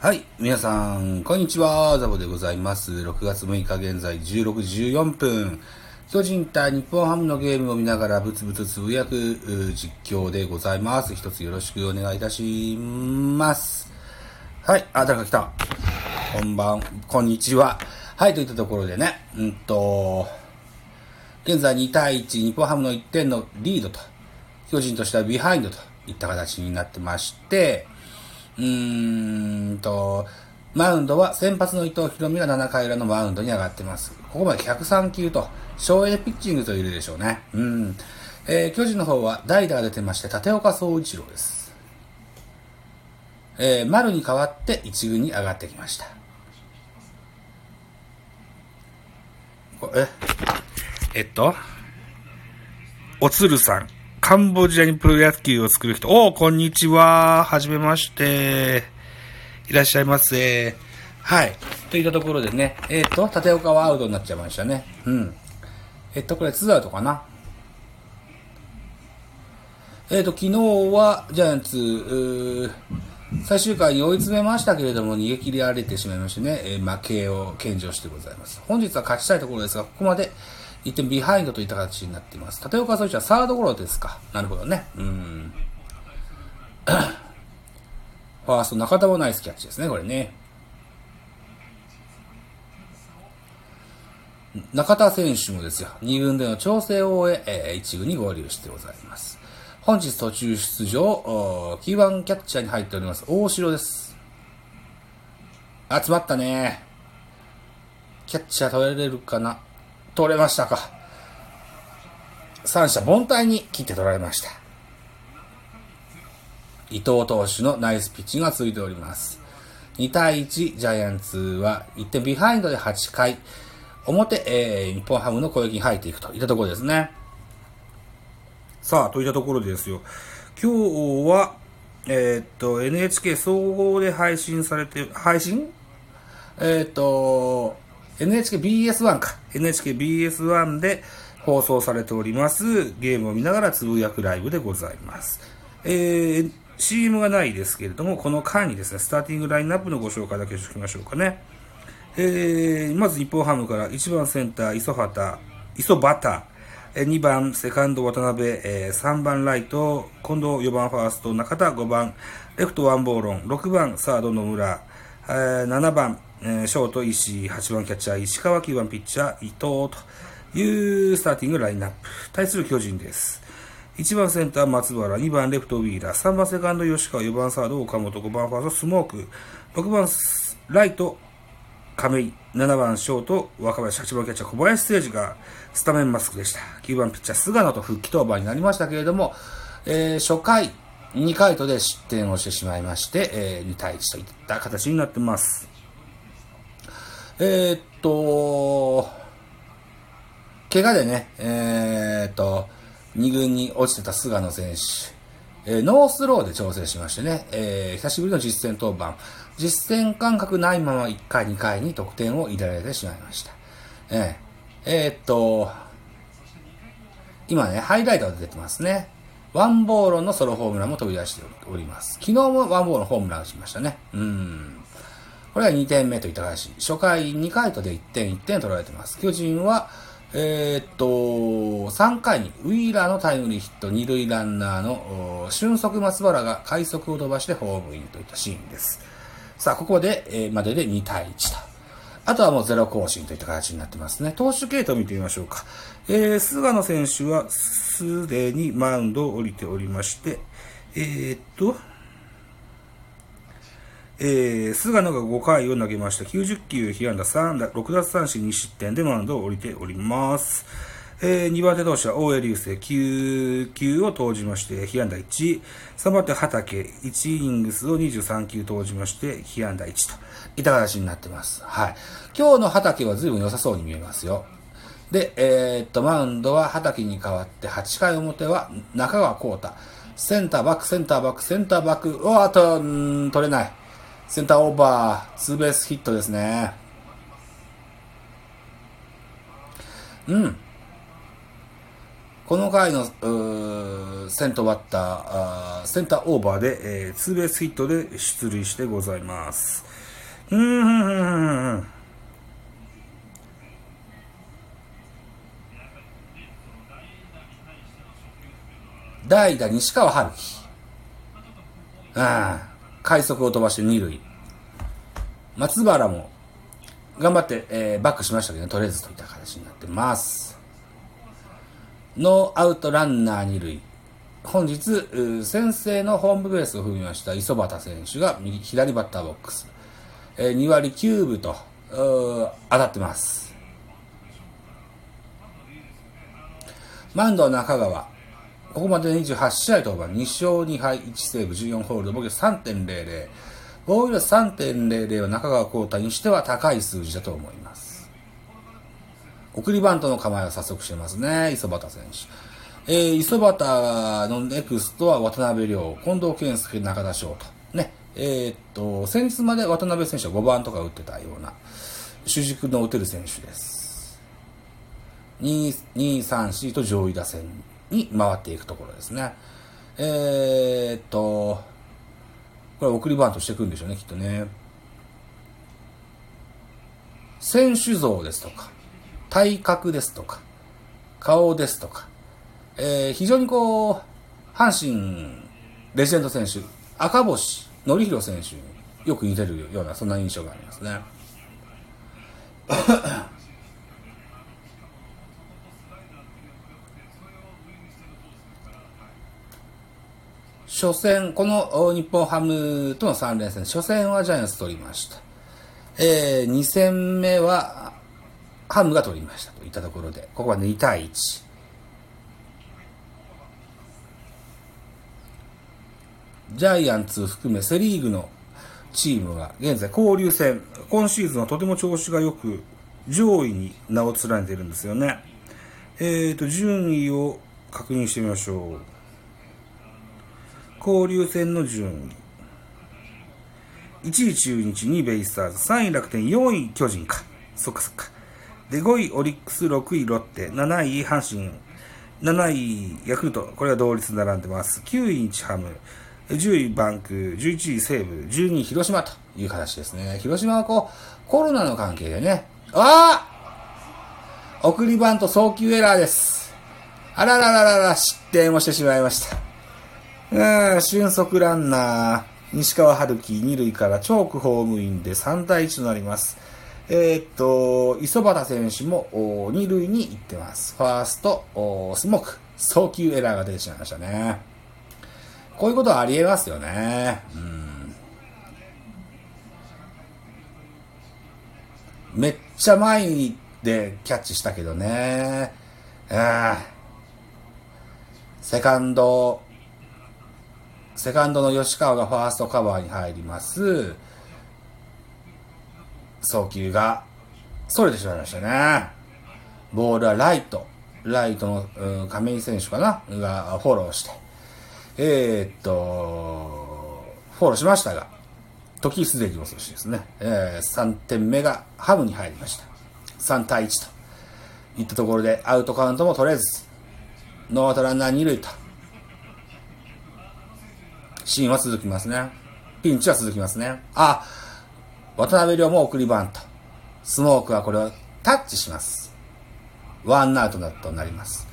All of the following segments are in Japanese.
はい。皆さん、こんにちは。ザボでございます。6月6日現在16時14分。巨人対日本ハムのゲームを見ながらブツブツつぶやく実況でございます。一つよろしくお願いいたします。はい。あ、誰か来た。こんばん、こんにちは。はい。といったところでね、うんと、現在2対1、日本ハムの1点のリードと、巨人としてはビハインドといった形になってまして、うーんと、マウンドは先発の伊藤博美が7回裏のマウンドに上がってます。ここまで103球と、省エネピッチングと言えるでしょうね。うん。えー、巨人の方は代打が出てまして、立岡総一郎です。えー、丸に代わって一軍に上がってきました。え、えっと、おつるさん。カンボジアにプロ野球を作る人。おー、こんにちは。はじめまして。いらっしゃいませ。はい。といったところでね、えっ、と、立岡はアウトになっちゃいましたね。うん。えっと、これ2アウトかな。えっ、と、昨日はジャイアンツ、最終回に追い詰めましたけれども、逃げ切られてしまいましてね、えー負けを献上してございます。本日は勝ちたいところですが、ここまで1点ビハインドといった形になっています。立岡総一はサードゴロですか。なるほどね。うん。ファースト中田もナイスキャッチですね、これね。中田選手もですよ、2軍での調整を終え、え1軍に合流してございます。本日途中出場、おーキーワンキャッチャーに入っております、大城です。集まったね。キャッチャー取られるかな取れましたか。三者凡退に切って取られました。伊藤投手のナイスピッチが続いております。2対1、ジャイアンツは1点ビハインドで8回、表、えー、日本ハムの攻撃に入っていくといったところですね。さあ、といったところでですよ。今日は、えーっと、NHK 総合で配信されて、配信？えーっと、NHKBS1 か。NHKBS1 で放送されております。ゲームを見ながらつぶやくライブでございます。えー、CM がないですけれども、この間にですね、スターティングラインナップのご紹介だけしておきましょうかね。えー、まず日本ハムから1番センター、磯畑、磯畑、2番セカンド渡辺、えー3番ライト、近藤4番ファースト、中田5番、レフトワンボーロン、6番サード野村、えー7番、えーショート石井、8番キャッチャー石川、9番ピッチャー伊藤というスターティングラインナップ。対する巨人です。1番センター松原、2番レフトウィーラー、3番セカンド吉川、4番サード岡本、5番ファーストスモーク、6番ライト亀井、7番ショート若林、8番キャッチャー小林誠司がスタメンマスクでした。9番ピッチャー菅野と復帰登板になりましたけれども、えー初回、2回とで失点をしてしまいまして、えー2対1といった形になってます。えーっと、怪我でね、えーっと、2軍に落ちてた菅野選手、えーノースローで調整しましてね、えー久しぶりの実戦登板、実戦感覚ないまま1回、2回に得点を入れられてしまいました。えーえっと、今ね、ハイライトが出てますね。ワンボーロンのソロホームランも飛び出しております。昨日もワンボーロンホームランをしましたね。うん。これが2点目といった形。初回2回とで1点1点取られてます。巨人は、えーっと、3回にウィーラーのタイムリーヒット、二塁ランナーの俊足松原が快速を飛ばしてホームインといったシーンです。さあ、ここで、えーまでで2対1と。あとはもうゼロ更新といった形になってますね。投手系統見てみましょうか。えー、菅野選手はすでにマウンドを降りておりまして、えー、っと、えー、菅野が5回を投げました。90球、被安打3打、6奪三振2失点でマウンドを降りております。えー、2番手投手は大江流星、9球を投じまして、被安打1。3番手畠、1イニングスを23球投じまして、被安打1と。いった形になってます。はい。今日の畠は随分良さそうに見えますよ。で、えーっと、マウンドは畠に代わって、8回表は中川幸太。センターバック、センターバック、センターバック。おあと、取れない。センターオーバー、ツーベースヒットですね。うん。この回の先頭バッターセンターオーバーで、えー、ツーベースヒットで出塁してございます。うん。代打西川春樹。ああ、快速を飛ばして二塁。松原も頑張って、えー、バックしましたけど、ね、とりあえずといった形になってます。ノーアウトランナー二塁。本日、先制のホームベースを踏みました磯端選手が右、左バッターボックス。えー、2割9分と、当たってます。マンド中川。ここまで28試合登板、2勝2敗1セーブ14ホールド、僕3.00。防御率3.00は中川幸太にしては高い数字だと思います。送りバントの構えを早速してますね、磯端選手。えー、磯端のネクストは渡辺亮、近藤健介、中田翔と。ね。えー、っと、先日まで渡辺選手は5番とか打ってたような、主軸の打てる選手です。2、2、3、4と上位打線に回っていくところですね。えー、っと、これ送りバントしていくんでしょうね、きっとね。選手像ですとか、体格ですとか、顔ですとか、えー、非常にこう、阪神レジェンド選手、赤星則弘選手によく似てるような、そんな印象がありますね。初戦、この日本ハムとの3連戦、初戦はジャイアンツ取りました。えー、2戦目はハムが取りましたといったところで、ここは2対1。ジャイアンツ含めセリーグのチームは現在交流戦、今シーズンはとても調子が良く、上位に名を連ねているんですよね。えっ、ー、と、順位を確認してみましょう。交流戦の順位。1位中日、2位ベイスターズ、3位楽天、4位巨人か。そっかそっか。で、5位オリックス、6位ロッテ、7位阪神、7位ヤクルト、これは同率並んでます。9位日ハム、10位バンク、11位西武、12位広島という形ですね。広島はこう、コロナの関係でね、ああ送りバント送球エラーです。あららららら、失点をしてしまいました。俊足ランナー、西川春樹、二塁からチョークホームインで3対1となります。えー、っと、磯端選手も二塁に行ってます。ファースト、スモーク、送球エラーが出てしまいましたね。こういうことはありえますよね。うん。めっちゃ前でキャッチしたけどね。ああセカンド、セカンドの吉川がファーストカバーに入ります。送球が、それてしまいましたね。ボールはライト。ライトの、亀井選手かな？がフォローして。えー、っと、フォローしましたが、時すでに遅しですね。えー、3点目がハムに入りました。3対1といったところでアウトカウントも取れず、ノーアウトランナー2塁とシーンは続きますね。ピンチは続きますね。あ、渡辺亮も送りバント。スモークはこれをタッチします。ワンアウトとなります。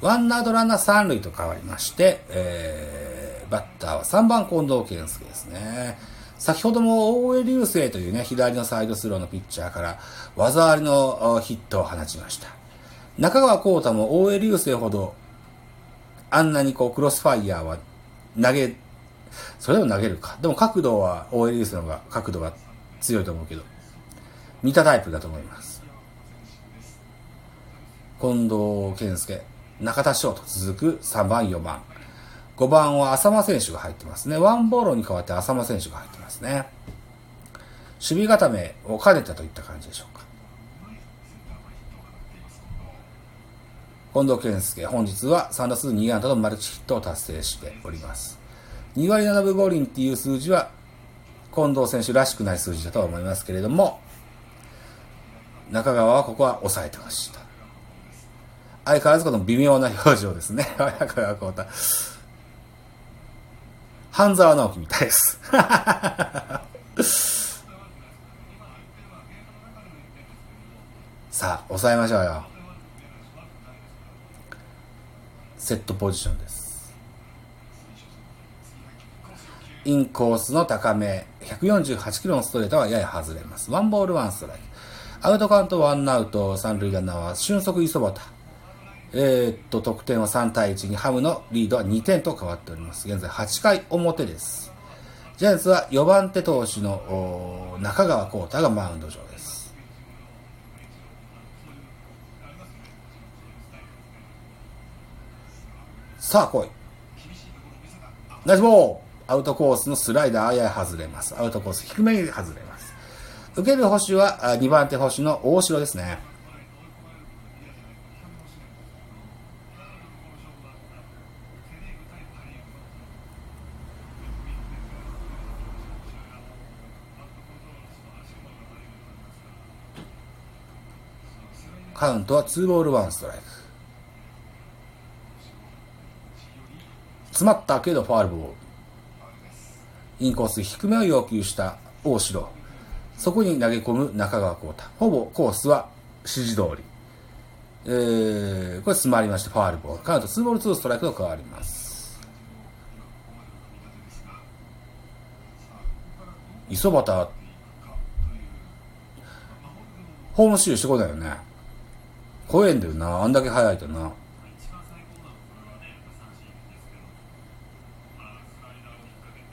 ワンアウトランナー三塁と変わりまして、えー、バッターは3番近藤健介ですね。先ほども大江流星というね、左のサイドスローのピッチャーから技ありのヒットを放ちました。中川幸太も大江流星ほどあんなにこうクロスファイヤーは投げそれを投げるか。でも角度は OLS の方が角度が強いと思うけど、似たタイプだと思います。近藤健介、中田翔と続く3番、4番。5番は浅間選手が入ってますね。ワンボーロに代わって浅間選手が入ってますね。守備固めを兼ねたといった感じでしょうか。近藤健介、本日は3打数2安打のマルチヒットを達成しております。2割7分5厘っていう数字は、近藤選手らしくない数字だとは思いますけれども、中川はここは抑えてほしいと。相変わらずこの微妙な表情ですね。早川幸太。半沢直樹みたいです。さあ、抑えましょうよ。セットポジションです。インコースの高め、148キロのストレートはやや外れます。ワンボールワンストライク。アウトカウントワンアウト、三塁ランナーは俊足磯端。えー、っと、得点は3対1にハムのリードは2点と変わっております。現在8回表です。ジャイアンツは4番手投手の中川幸太がマウンド上です。さあ来い。ナイスボールアウトコースのスライダーやや外れます。アウトコース低めに外れます。受ける捕手は2番手捕手の大城ですね。カウントは2ボール1ストライク。詰まったけどファールボール。インコース低めを要求した大城。そこに投げ込む中川幸太。ほぼコースは指示通り。えー、これ詰まりまして、ファールボール。カウント2ボール2ストライクと変わります。磯端、ホームシューしてこないよね。怖えんだよな。あんだけ速いとな。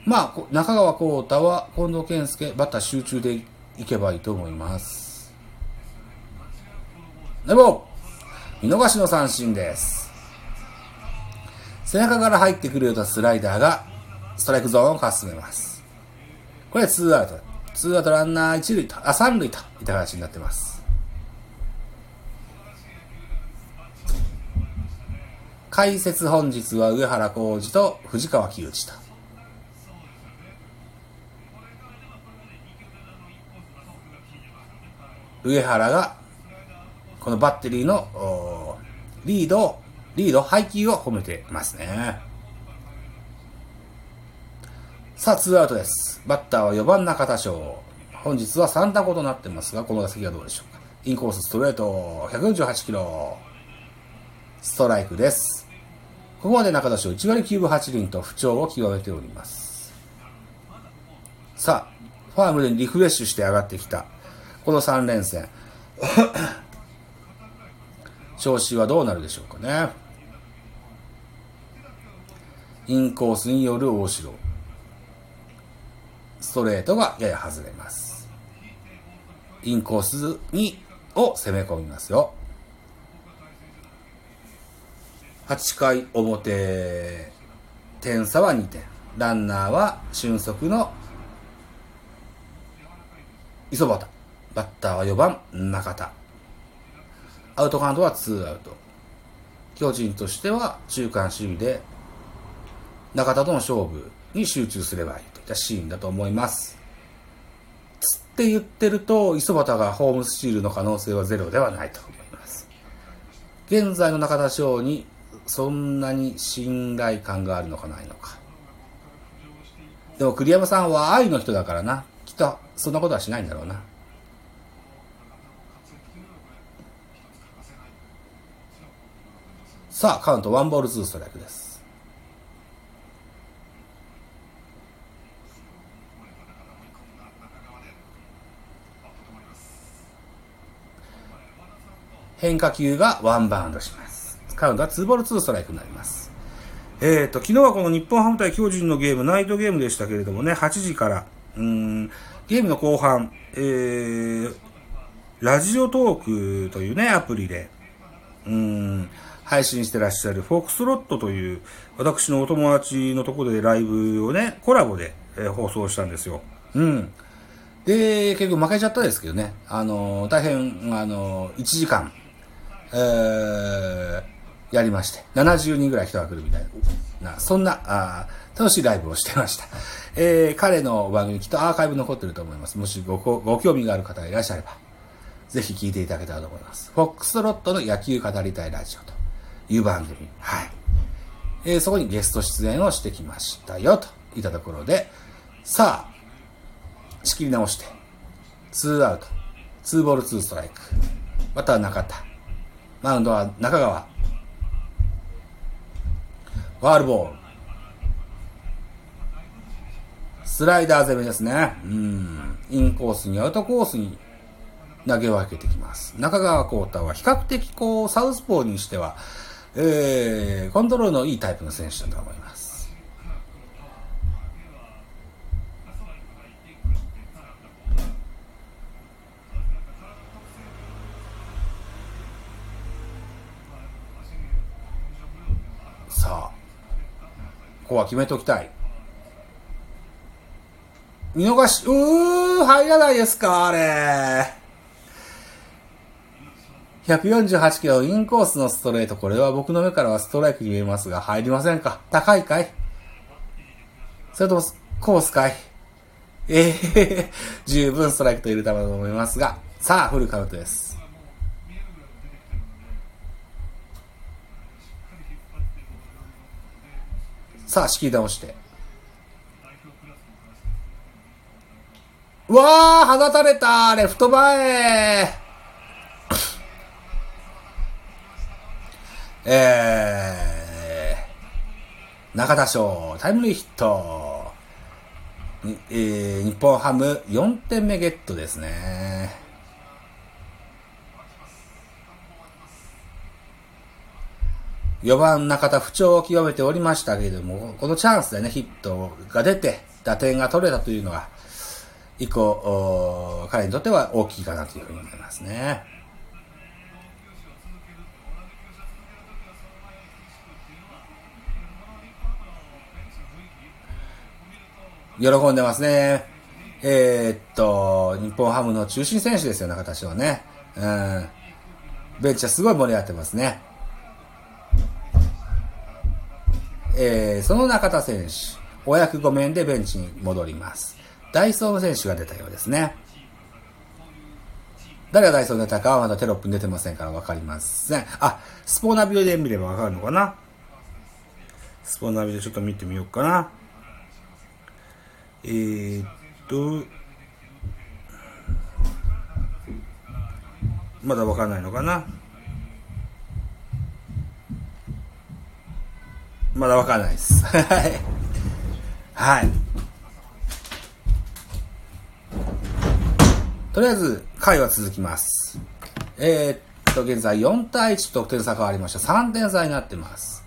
まあ、中川幸太は近藤健介、バッター集中でいけばいいと思います。でも、見逃しの三振です。背中から入ってくるようなスライダーがストライクゾーンをかすめます。これツーアウト。ツーアウトランナー一塁と、あ、三塁といった形になってます。解説本日は上原浩二と藤川球児と。上原が、このバッテリーのリードリード、配球を褒めてますね。さあ、ツーアウトです。バッターは4番中田翔。本日は3打5となってますが、この打席はどうでしょうか。インコースストレート、148キロ。ストライクです。ここまで中田翔1割9分8厘と不調を極めております。さあ、ファームでリフレッシュして上がってきた、この3連戦。調子はどうなるでしょうかね。インコースによる大城。ストレートがやや外れます。インコースに、を攻め込みますよ。8回表、点差は2点。ランナーは俊足の磯端。バッターは4番中田。アウトカウントは2アウト。巨人としては中間守備で中田との勝負に集中すればいいといったシーンだと思います。つって言ってると、磯端がホームスチールの可能性はゼロではないと思います。現在の中田翔にそんなに信頼感があるのかないのか。でも栗山さんは愛の人だからな。きっとそんなことはしないんだろうな。さあ、カウントワンボールツーストライクです。変化球がワンバウンドします。カウントは2ボール2ストライクになります。えっ、ー、と、昨日はこの日本ハム対巨人のゲーム、ナイトゲームでしたけれどもね、8時から、うん、ゲームの後半、えー、ラジオトークというね、アプリで、うん、配信してらっしゃるフォックスロットという、私のお友達のところでライブをね、コラボで、え、放送したんですよ。うん。で、結局負けちゃったですけどね、あの、大変、あの、1時間、えー、やりまして、70人ぐらい人が来るみたいな、そんな、あ楽しいライブをしてました。えー、彼の番組きっとアーカイブ残ってると思います。もしごご興味がある方がいらっしゃれば、ぜひ聞いていただけたらと思います。フォックスロットの野球語りたいラジオという番組。はい。えー、そこにゲスト出演をしてきましたよ、といったところで、さあ、仕切り直して、2アウト、2ボール2ストライク。また中田。マウンドは中川。ファールボール。スライダー攻めですね。うん。インコースにアウトコースに投げ分けてきます。中川幸太は比較的こう、サウスポーにしては、えー、コントロールのいいタイプの選手だと思います。さあ、ここは決めておきたい。見逃し、うー、入らないですか、あれ。148キロインコースのストレート。これは僕の目からはストライクに見えますが、入りませんか？高いかい？それとも、コースかい？ええー、十分ストライクと入れたと思いますが、さあ、フルカウントです。さあ、仕切り直して。うわー、放たれたレフト前。えー、中田翔、タイムリーヒット。えー、日本ハム4点目ゲットですね。4番中田不調を極めておりましたけれども、このチャンスでね、ヒットが出て、打点が取れたというのは、以降、彼にとっては大きいかなというふうに思いますね。喜んでますね。えー、っと、日本ハムの中心選手ですよ、中田翔ね。うん。ベンチはすごい盛り上がってますね。えー、その中田選手、お役御免でベンチに戻ります。ダイソーの選手が出たようですね。誰がダイソーに出たかはまだテロップに出てませんからわかりません。あ、スポーナビで見ればわかるのかな？スポーナビでちょっと見てみようかな。えー、っと、まだわかんないのかな？まだわかんないです。はい。はい。とりあえず、回は続きます。えー、っと、現在4対1得点差変わりました。3点差になってます。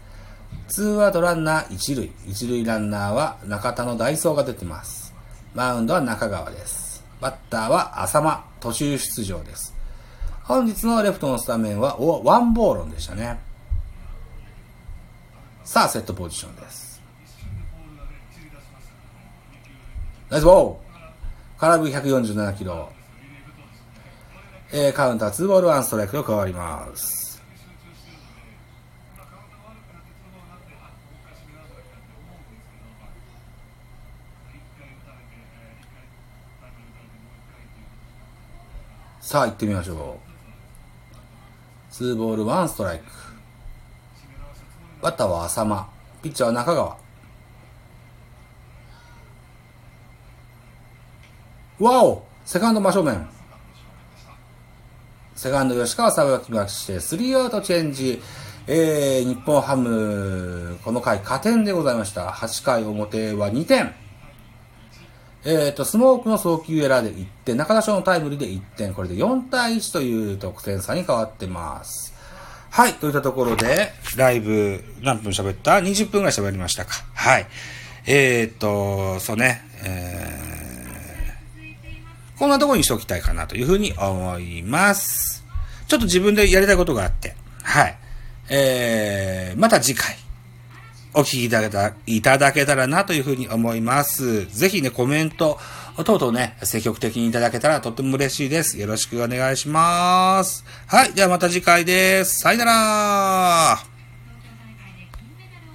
ツーアウトランナー1塁。1塁ランナーは中田のダイソーが出てます。マウンドは中川です。バッターは浅間、途中出場です。本日のレフトのスタメンはワンボーロンでしたね。さあ、セットポジションです。ナイスボー空振り147キロ。えー、カウンター2ボール1ストライクと変わります。さあ行ってみましょう。2ボール1ストライク。バッターは浅間。ピッチャーは中川。わおセカンド真正面。セカンド吉川さばきまして、スリーアウトチェンジ。えー、日本ハム、この回加点でございました。8回表は2点。えっ、ー、と、スモークの送球エラーで1点、中田翔のタイムリーで1点、これで4対1という得点差に変わってます。はい、といったところで、ライブ何分喋った ?20 分ぐらい喋りましたか。はい。えっ、ー、と、そうね、えー、こんなところにしておきたいかなというふうに思います。ちょっと自分でやりたいことがあって、はい。えー、また次回。お聞きいただけたいただけたらなというふうに思います。ぜひね、コメント等々ね、積極的にいただけたらとっても嬉しいです。よろしくお願いします。はい。ではまた次回です。さよなら